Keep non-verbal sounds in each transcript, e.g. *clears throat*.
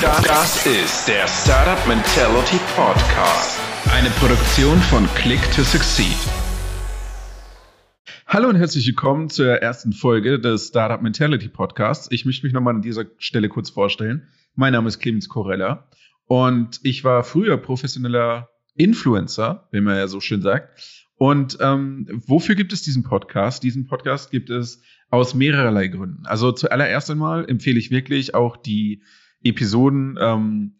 Das ist der Startup Mentality Podcast. Eine Produktion von Click to Succeed. Hallo und herzlich willkommen zur ersten Folge des Startup Mentality Podcasts. Ich möchte mich nochmal an dieser Stelle kurz vorstellen. Mein Name ist Clemens Corella und ich war früher professioneller Influencer, wie man ja so schön sagt. Und ähm, wofür gibt es diesen Podcast? Diesen Podcast gibt es aus mehrerlei Gründen. Also zuallererst einmal empfehle ich wirklich auch die Episoden ähm,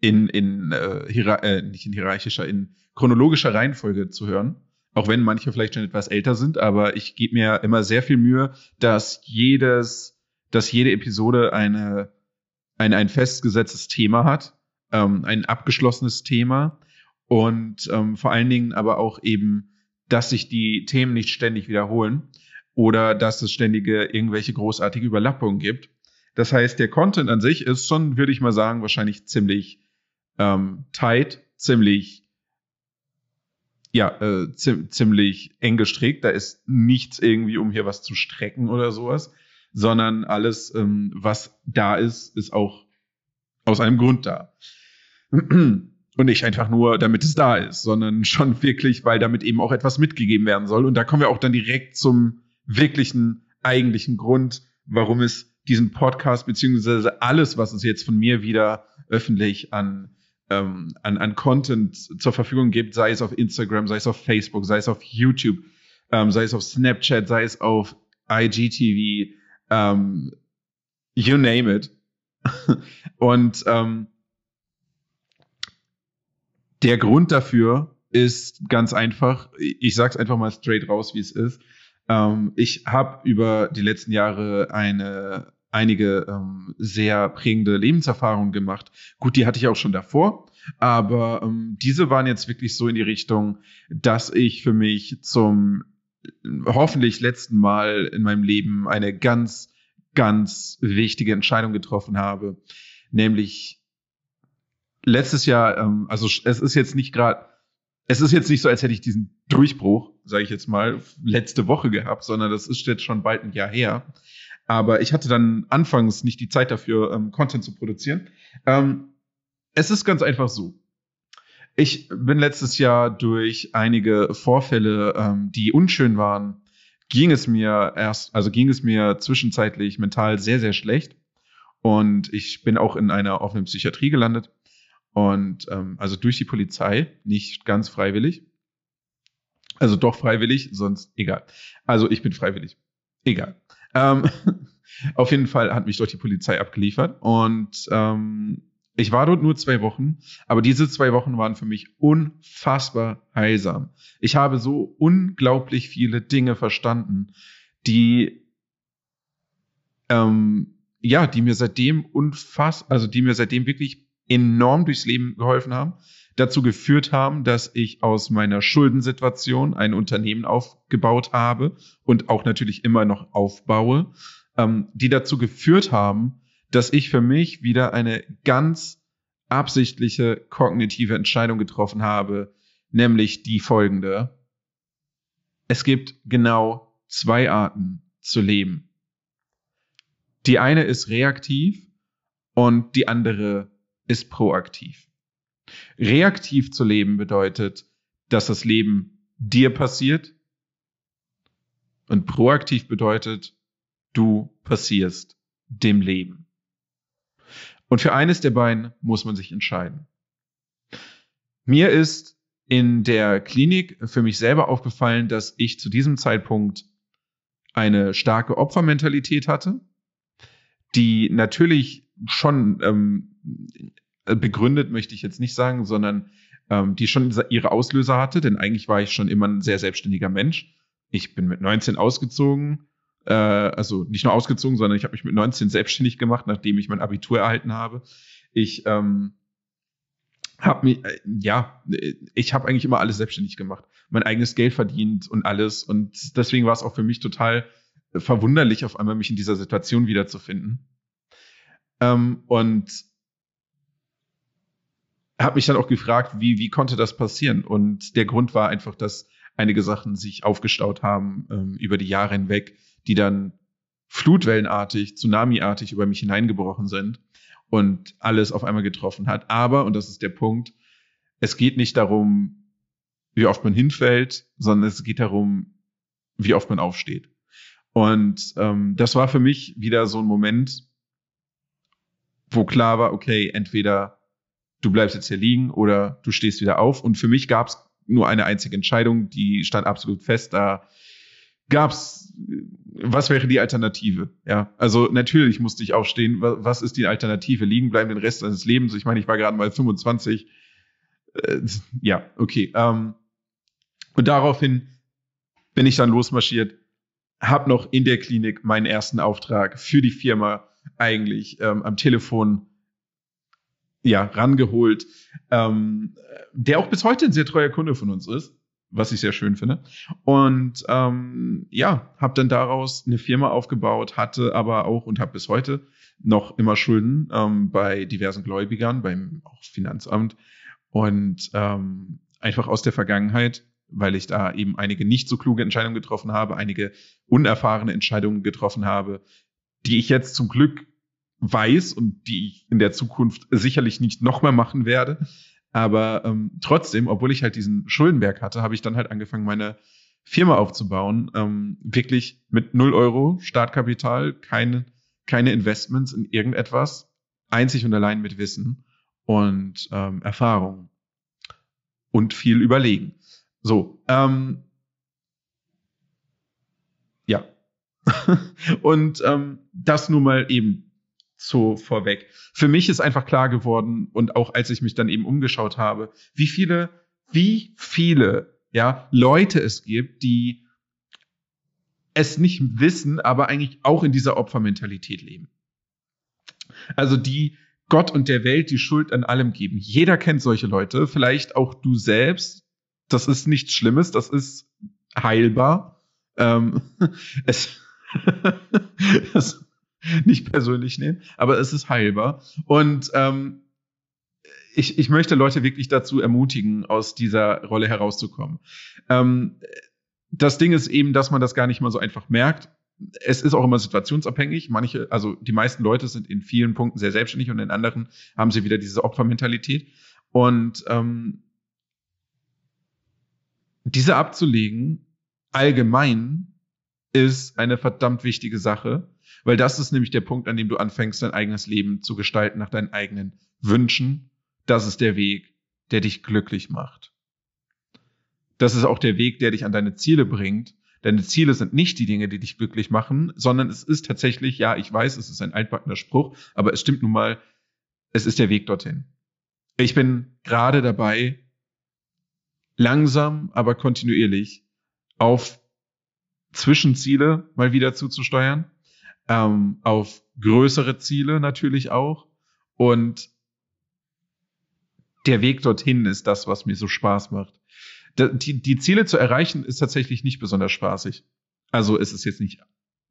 in, in äh, äh, nicht in hierarchischer, in chronologischer Reihenfolge zu hören auch wenn manche vielleicht schon etwas älter sind, aber ich gebe mir immer sehr viel Mühe, dass jedes, dass jede Episode eine, ein, ein festgesetztes Thema hat, ähm, ein abgeschlossenes Thema und ähm, vor allen Dingen aber auch eben, dass sich die Themen nicht ständig wiederholen oder dass es ständige irgendwelche großartige Überlappungen gibt. Das heißt, der Content an sich ist schon, würde ich mal sagen, wahrscheinlich ziemlich ähm, tight, ziemlich ja, äh, ziemlich eng gestrickt. Da ist nichts irgendwie, um hier was zu strecken oder sowas, sondern alles, ähm, was da ist, ist auch aus einem Grund da. *clears throat* Und nicht einfach nur, damit es da ist, sondern *laughs* schon wirklich, weil damit eben auch etwas mitgegeben werden soll. Und da kommen wir auch dann direkt zum wirklichen, eigentlichen Grund, warum es diesen Podcast beziehungsweise alles, was es jetzt von mir wieder öffentlich an ähm, an, an Content zur Verfügung gibt, sei es auf Instagram, sei es auf Facebook, sei es auf YouTube, ähm, sei es auf Snapchat, sei es auf IGTV, ähm, you name it. *laughs* Und ähm, der Grund dafür ist ganz einfach, ich sag's einfach mal straight raus, wie es ist. Ähm, ich habe über die letzten Jahre eine einige ähm, sehr prägende Lebenserfahrungen gemacht. Gut, die hatte ich auch schon davor, aber ähm, diese waren jetzt wirklich so in die Richtung, dass ich für mich zum hoffentlich letzten Mal in meinem Leben eine ganz, ganz wichtige Entscheidung getroffen habe, nämlich letztes Jahr, ähm, also es ist jetzt nicht gerade, es ist jetzt nicht so, als hätte ich diesen Durchbruch, sage ich jetzt mal, letzte Woche gehabt, sondern das ist jetzt schon bald ein Jahr her. Aber ich hatte dann anfangs nicht die Zeit dafür, ähm, Content zu produzieren. Ähm, es ist ganz einfach so. Ich bin letztes Jahr durch einige Vorfälle, ähm, die unschön waren, ging es mir erst, also ging es mir zwischenzeitlich mental sehr, sehr schlecht. Und ich bin auch in einer offenen Psychiatrie gelandet. Und ähm, also durch die Polizei, nicht ganz freiwillig. Also doch freiwillig, sonst egal. Also ich bin freiwillig. Egal. Ähm, *laughs* auf jeden Fall hat mich dort die Polizei abgeliefert und ähm, ich war dort nur zwei Wochen, aber diese zwei Wochen waren für mich unfassbar heilsam. Ich habe so unglaublich viele Dinge verstanden, die ähm, ja, die mir seitdem unfass, also die mir seitdem wirklich enorm durchs Leben geholfen haben dazu geführt haben, dass ich aus meiner Schuldensituation ein Unternehmen aufgebaut habe und auch natürlich immer noch aufbaue, ähm, die dazu geführt haben, dass ich für mich wieder eine ganz absichtliche kognitive Entscheidung getroffen habe, nämlich die folgende. Es gibt genau zwei Arten zu leben. Die eine ist reaktiv und die andere ist proaktiv. Reaktiv zu leben bedeutet, dass das Leben dir passiert. Und proaktiv bedeutet, du passierst dem Leben. Und für eines der beiden muss man sich entscheiden. Mir ist in der Klinik für mich selber aufgefallen, dass ich zu diesem Zeitpunkt eine starke Opfermentalität hatte, die natürlich schon ähm, äh, begründet möchte ich jetzt nicht sagen, sondern ähm, die schon ihre Auslöser hatte, denn eigentlich war ich schon immer ein sehr selbstständiger Mensch. Ich bin mit 19 ausgezogen, äh, also nicht nur ausgezogen, sondern ich habe mich mit 19 selbstständig gemacht, nachdem ich mein Abitur erhalten habe. Ich ähm, habe mich, äh, ja, ich habe eigentlich immer alles selbstständig gemacht, mein eigenes Geld verdient und alles. Und deswegen war es auch für mich total verwunderlich, auf einmal mich in dieser Situation wiederzufinden. Ähm, und habe mich dann auch gefragt, wie, wie konnte das passieren? Und der Grund war einfach, dass einige Sachen sich aufgestaut haben ähm, über die Jahre hinweg, die dann flutwellenartig, tsunamiartig über mich hineingebrochen sind und alles auf einmal getroffen hat. Aber, und das ist der Punkt, es geht nicht darum, wie oft man hinfällt, sondern es geht darum, wie oft man aufsteht. Und ähm, das war für mich wieder so ein Moment, wo klar war, okay, entweder du bleibst jetzt hier liegen oder du stehst wieder auf. Und für mich gab es nur eine einzige Entscheidung, die stand absolut fest. Da gab's, was wäre die Alternative? Ja, also natürlich musste ich aufstehen. Was ist die Alternative? Liegen bleiben den Rest seines Lebens. Ich meine, ich war gerade mal 25. Äh, ja, okay. Ähm, und daraufhin bin ich dann losmarschiert, habe noch in der Klinik meinen ersten Auftrag für die Firma eigentlich ähm, am Telefon ja rangeholt, ähm, der auch bis heute ein sehr treuer Kunde von uns ist was ich sehr schön finde. Und ähm, ja, habe dann daraus eine Firma aufgebaut, hatte aber auch und habe bis heute noch immer Schulden ähm, bei diversen Gläubigern, beim auch Finanzamt und ähm, einfach aus der Vergangenheit, weil ich da eben einige nicht so kluge Entscheidungen getroffen habe, einige unerfahrene Entscheidungen getroffen habe, die ich jetzt zum Glück weiß und die ich in der Zukunft sicherlich nicht nochmal machen werde. Aber ähm, trotzdem, obwohl ich halt diesen Schuldenberg hatte, habe ich dann halt angefangen, meine Firma aufzubauen. Ähm, wirklich mit null Euro Startkapital, keine, keine Investments in irgendetwas, einzig und allein mit Wissen und ähm, Erfahrung und viel überlegen. So, ähm, ja. *laughs* und ähm, das nun mal eben so vorweg. Für mich ist einfach klar geworden und auch als ich mich dann eben umgeschaut habe, wie viele, wie viele, ja, Leute es gibt, die es nicht wissen, aber eigentlich auch in dieser Opfermentalität leben. Also die Gott und der Welt die Schuld an allem geben. Jeder kennt solche Leute, vielleicht auch du selbst. Das ist nichts Schlimmes, das ist heilbar. Ähm, *laughs* es, *laughs* *laughs* nicht persönlich nehmen, aber es ist heilbar. Und ähm, ich, ich möchte Leute wirklich dazu ermutigen, aus dieser Rolle herauszukommen. Ähm, das Ding ist eben, dass man das gar nicht mal so einfach merkt. Es ist auch immer situationsabhängig. Manche, also die meisten Leute sind in vielen Punkten sehr selbstständig und in anderen haben sie wieder diese Opfermentalität. Und ähm, diese abzulegen, allgemein, ist eine verdammt wichtige Sache. Weil das ist nämlich der Punkt, an dem du anfängst, dein eigenes Leben zu gestalten nach deinen eigenen Wünschen. Das ist der Weg, der dich glücklich macht. Das ist auch der Weg, der dich an deine Ziele bringt. Deine Ziele sind nicht die Dinge, die dich glücklich machen, sondern es ist tatsächlich, ja, ich weiß, es ist ein altbackener Spruch, aber es stimmt nun mal, es ist der Weg dorthin. Ich bin gerade dabei, langsam, aber kontinuierlich auf Zwischenziele mal wieder zuzusteuern ähm, auf größere Ziele natürlich auch. Und der Weg dorthin ist das, was mir so Spaß macht. Die, die Ziele zu erreichen ist tatsächlich nicht besonders spaßig. Also es ist jetzt nicht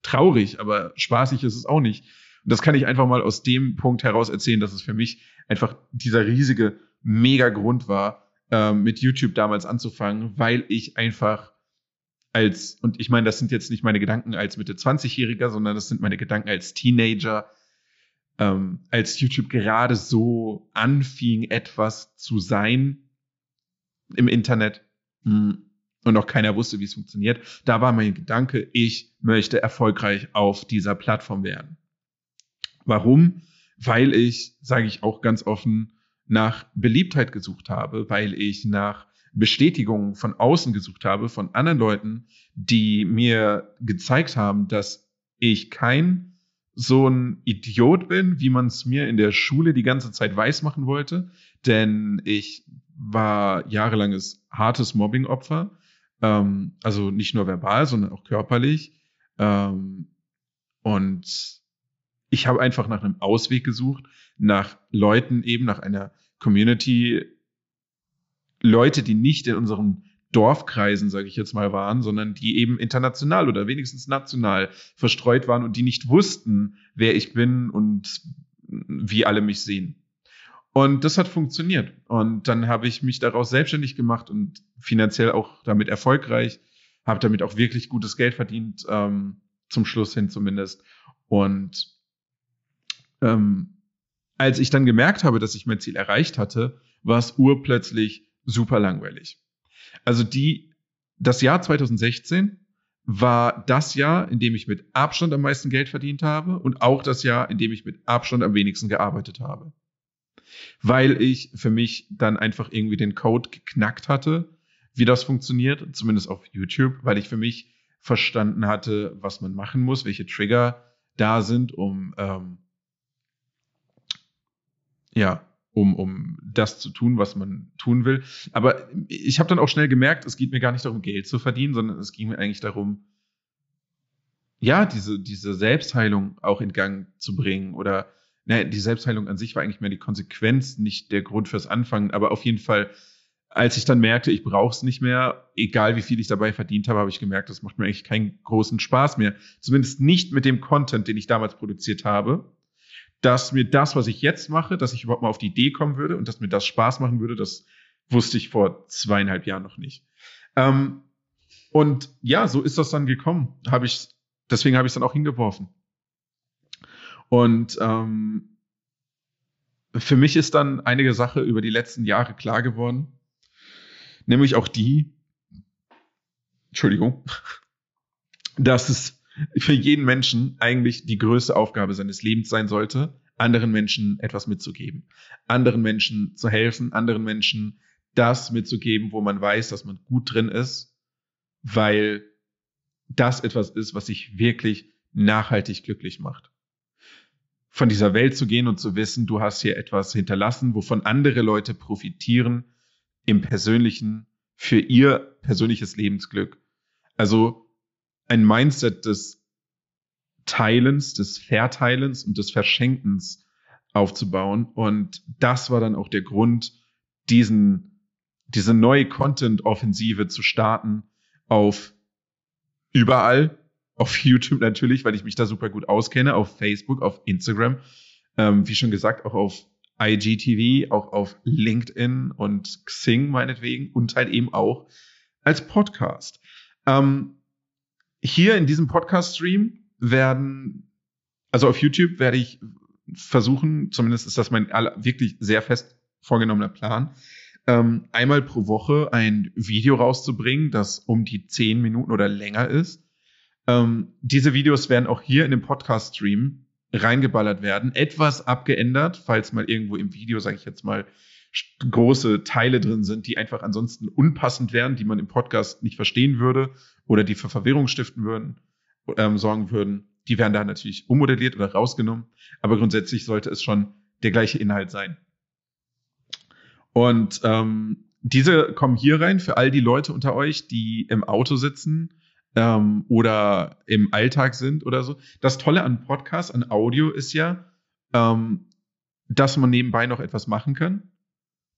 traurig, aber spaßig ist es auch nicht. Und das kann ich einfach mal aus dem Punkt heraus erzählen, dass es für mich einfach dieser riesige Mega-Grund war, äh, mit YouTube damals anzufangen, weil ich einfach als, und ich meine, das sind jetzt nicht meine Gedanken als Mitte 20-Jähriger, sondern das sind meine Gedanken als Teenager, ähm, als YouTube gerade so anfing, etwas zu sein im Internet hm, und noch keiner wusste, wie es funktioniert. Da war mein Gedanke, ich möchte erfolgreich auf dieser Plattform werden. Warum? Weil ich, sage ich auch ganz offen, nach Beliebtheit gesucht habe, weil ich nach Bestätigung von außen gesucht habe, von anderen Leuten, die mir gezeigt haben, dass ich kein so ein Idiot bin, wie man es mir in der Schule die ganze Zeit weiß machen wollte. Denn ich war jahrelanges hartes Mobbing-Opfer. Ähm, also nicht nur verbal, sondern auch körperlich. Ähm, und ich habe einfach nach einem Ausweg gesucht, nach Leuten eben, nach einer Community, Leute, die nicht in unseren Dorfkreisen, sage ich jetzt mal, waren, sondern die eben international oder wenigstens national verstreut waren und die nicht wussten, wer ich bin und wie alle mich sehen. Und das hat funktioniert. Und dann habe ich mich daraus selbstständig gemacht und finanziell auch damit erfolgreich, habe damit auch wirklich gutes Geld verdient, ähm, zum Schluss hin zumindest. Und ähm, als ich dann gemerkt habe, dass ich mein Ziel erreicht hatte, war es urplötzlich super langweilig. Also die, das Jahr 2016 war das Jahr, in dem ich mit Abstand am meisten Geld verdient habe und auch das Jahr, in dem ich mit Abstand am wenigsten gearbeitet habe. Weil ich für mich dann einfach irgendwie den Code geknackt hatte, wie das funktioniert, zumindest auf YouTube, weil ich für mich verstanden hatte, was man machen muss, welche Trigger da sind, um ähm, ja, um, um das zu tun, was man tun will. Aber ich habe dann auch schnell gemerkt, es geht mir gar nicht darum, Geld zu verdienen, sondern es ging mir eigentlich darum, ja, diese, diese Selbstheilung auch in Gang zu bringen. Oder ne, die Selbstheilung an sich war eigentlich mehr die Konsequenz, nicht der Grund fürs Anfangen. Aber auf jeden Fall, als ich dann merkte, ich brauche es nicht mehr, egal wie viel ich dabei verdient habe, habe ich gemerkt, das macht mir eigentlich keinen großen Spaß mehr. Zumindest nicht mit dem Content, den ich damals produziert habe dass mir das, was ich jetzt mache, dass ich überhaupt mal auf die Idee kommen würde und dass mir das Spaß machen würde, das wusste ich vor zweieinhalb Jahren noch nicht. Ähm, und ja, so ist das dann gekommen. Habe ich, deswegen habe ich es dann auch hingeworfen. Und ähm, für mich ist dann einige Sache über die letzten Jahre klar geworden, nämlich auch die, Entschuldigung, *laughs* dass es für jeden Menschen eigentlich die größte Aufgabe seines Lebens sein sollte, anderen Menschen etwas mitzugeben, anderen Menschen zu helfen, anderen Menschen das mitzugeben, wo man weiß, dass man gut drin ist, weil das etwas ist, was sich wirklich nachhaltig glücklich macht. Von dieser Welt zu gehen und zu wissen, du hast hier etwas hinterlassen, wovon andere Leute profitieren im persönlichen, für ihr persönliches Lebensglück. Also ein Mindset des Teilens, des Verteilens und des Verschenkens aufzubauen. Und das war dann auch der Grund, diesen, diese neue Content-Offensive zu starten auf überall, auf YouTube natürlich, weil ich mich da super gut auskenne, auf Facebook, auf Instagram, ähm, wie schon gesagt, auch auf IGTV, auch auf LinkedIn und Xing meinetwegen und halt eben auch als Podcast. Ähm, hier in diesem Podcast-Stream werden, also auf YouTube werde ich versuchen, zumindest ist das mein wirklich sehr fest vorgenommener Plan, ähm, einmal pro Woche ein Video rauszubringen, das um die zehn Minuten oder länger ist. Ähm, diese Videos werden auch hier in dem Podcast-Stream reingeballert werden, etwas abgeändert, falls mal irgendwo im Video, sage ich jetzt mal, große Teile drin sind, die einfach ansonsten unpassend wären, die man im Podcast nicht verstehen würde oder die für Verwirrung stiften würden, ähm, sorgen würden. Die werden da natürlich ummodelliert oder rausgenommen. Aber grundsätzlich sollte es schon der gleiche Inhalt sein. Und ähm, diese kommen hier rein für all die Leute unter euch, die im Auto sitzen ähm, oder im Alltag sind oder so. Das Tolle an Podcasts, an Audio ist ja, ähm, dass man nebenbei noch etwas machen kann.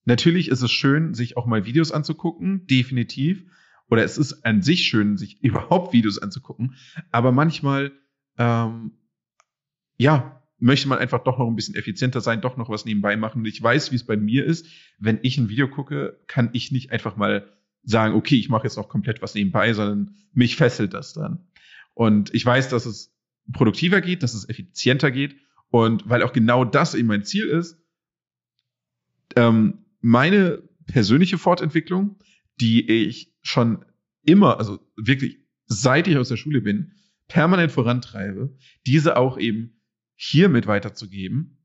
Natürlich ist es schön, sich auch mal Videos anzugucken, definitiv. Oder es ist an sich schön, sich *laughs* überhaupt Videos anzugucken. Aber manchmal, ähm, ja, möchte man einfach doch noch ein bisschen effizienter sein, doch noch was nebenbei machen. Und ich weiß, wie es bei mir ist. Wenn ich ein Video gucke, kann ich nicht einfach mal sagen, okay, ich mache jetzt noch komplett was nebenbei, sondern mich fesselt das dann. Und ich weiß, dass es produktiver geht, dass es effizienter geht. Und weil auch genau das eben mein Ziel ist, ähm, meine persönliche Fortentwicklung, die ich schon immer, also wirklich seit ich aus der Schule bin, permanent vorantreibe, diese auch eben hiermit weiterzugeben.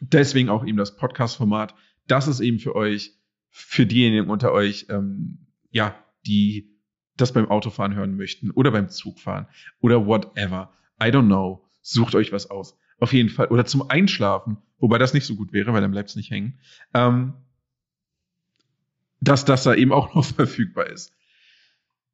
Deswegen auch eben das Podcast-Format. Das ist eben für euch, für diejenigen unter euch, ähm, ja, die das beim Autofahren hören möchten oder beim Zugfahren oder whatever. I don't know. Sucht euch was aus. Auf jeden Fall. Oder zum Einschlafen, wobei das nicht so gut wäre, weil dann bleibt es nicht hängen. Ähm, dass das da eben auch *laughs* noch verfügbar ist.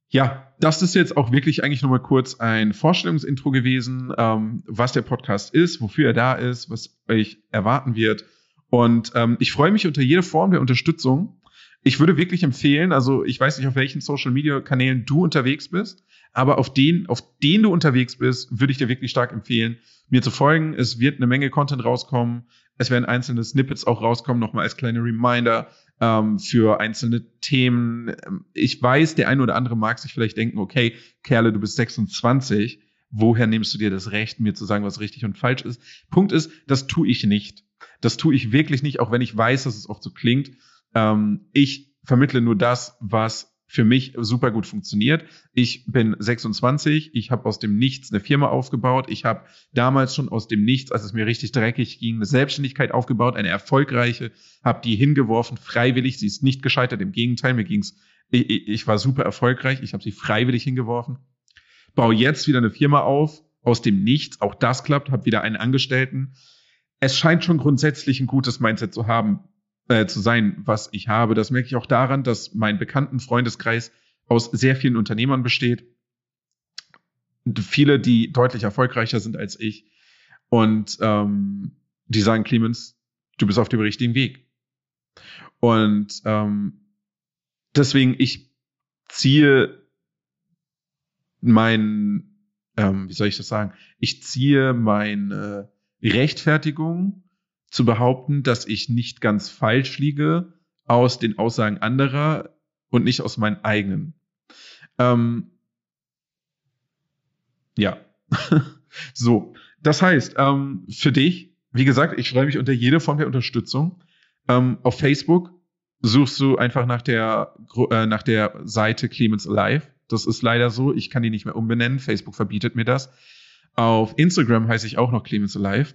Ja, das ist jetzt auch wirklich eigentlich nochmal kurz ein Vorstellungsintro gewesen, ähm, was der Podcast ist, wofür er da ist, was euch erwarten wird. Und ähm, ich freue mich unter jede Form der Unterstützung. Ich würde wirklich empfehlen, also ich weiß nicht, auf welchen Social Media Kanälen du unterwegs bist, aber auf den, auf den du unterwegs bist, würde ich dir wirklich stark empfehlen, mir zu folgen. Es wird eine Menge Content rauskommen. Es werden einzelne Snippets auch rauskommen, nochmal als kleine Reminder ähm, für einzelne Themen. Ich weiß, der eine oder andere mag sich vielleicht denken, okay, Kerle, du bist 26. woher nimmst du dir das Recht, mir zu sagen, was richtig und falsch ist? Punkt ist, das tue ich nicht. Das tue ich wirklich nicht, auch wenn ich weiß, dass es oft so klingt. Ähm, ich vermittle nur das, was für mich super gut funktioniert. Ich bin 26, ich habe aus dem Nichts eine Firma aufgebaut. Ich habe damals schon aus dem Nichts, als es mir richtig dreckig ging, eine Selbstständigkeit aufgebaut, eine erfolgreiche, habe die hingeworfen, freiwillig. Sie ist nicht gescheitert, im Gegenteil, mir ging's, ich, ich war super erfolgreich, ich habe sie freiwillig hingeworfen. Baue jetzt wieder eine Firma auf, aus dem Nichts, auch das klappt, habe wieder einen Angestellten. Es scheint schon grundsätzlich ein gutes Mindset zu haben, äh, zu sein, was ich habe. Das merke ich auch daran, dass mein bekannten Freundeskreis aus sehr vielen Unternehmern besteht. Viele, die deutlich erfolgreicher sind als ich. Und ähm, die sagen, Clemens, du bist auf dem richtigen Weg. Und ähm, deswegen, ich ziehe mein, ähm, wie soll ich das sagen? Ich ziehe meine Rechtfertigung zu behaupten, dass ich nicht ganz falsch liege aus den Aussagen anderer und nicht aus meinen eigenen. Ähm, ja. *laughs* so. Das heißt, ähm, für dich, wie gesagt, ich freue mich unter jede Form der Unterstützung. Ähm, auf Facebook suchst du einfach nach der, äh, nach der Seite Clemens Alive. Das ist leider so. Ich kann die nicht mehr umbenennen. Facebook verbietet mir das. Auf Instagram heiße ich auch noch Clemens Alive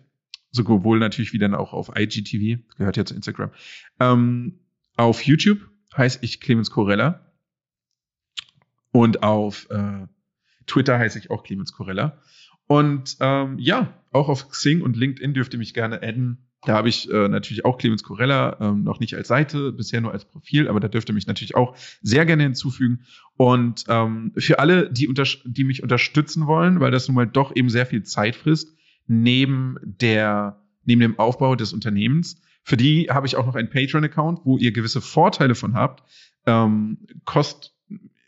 sowohl natürlich wie dann auch auf IGTV, gehört ja zu Instagram. Ähm, auf YouTube heiße ich Clemens Corella und auf äh, Twitter heiße ich auch Clemens Corella. Und ähm, ja, auch auf Xing und LinkedIn dürft ihr mich gerne adden. Da habe ich äh, natürlich auch Clemens Corella, ähm, noch nicht als Seite, bisher nur als Profil, aber da dürft ihr mich natürlich auch sehr gerne hinzufügen. Und ähm, für alle, die, die mich unterstützen wollen, weil das nun mal doch eben sehr viel Zeit frisst, neben der, neben dem Aufbau des Unternehmens. Für die habe ich auch noch einen Patreon-Account, wo ihr gewisse Vorteile von habt. Ähm, kost,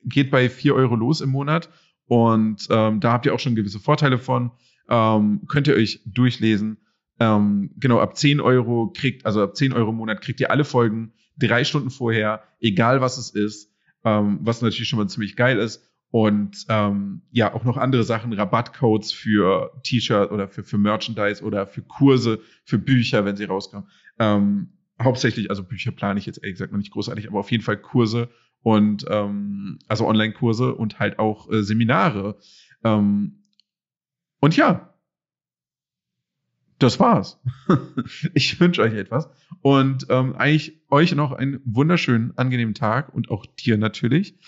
geht bei vier Euro los im Monat und ähm, da habt ihr auch schon gewisse Vorteile von. Ähm, könnt ihr euch durchlesen. Ähm, genau, ab 10 Euro kriegt, also ab 10 Euro im Monat kriegt ihr alle Folgen drei Stunden vorher, egal was es ist, ähm, was natürlich schon mal ziemlich geil ist und ähm, ja auch noch andere Sachen, Rabattcodes für T-Shirt oder für, für Merchandise oder für Kurse, für Bücher, wenn sie rauskommen. Ähm, hauptsächlich, also Bücher plane ich jetzt ehrlich gesagt noch nicht großartig, aber auf jeden Fall Kurse und ähm, also Online-Kurse und halt auch äh, Seminare. Ähm, und ja, das war's. *laughs* ich wünsche euch etwas und ähm, eigentlich euch noch einen wunderschönen, angenehmen Tag und auch dir natürlich.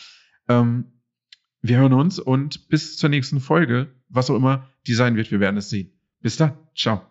Ähm, wir hören uns und bis zur nächsten Folge, was auch immer die sein wird, wir werden es sehen. Bis dann. Ciao.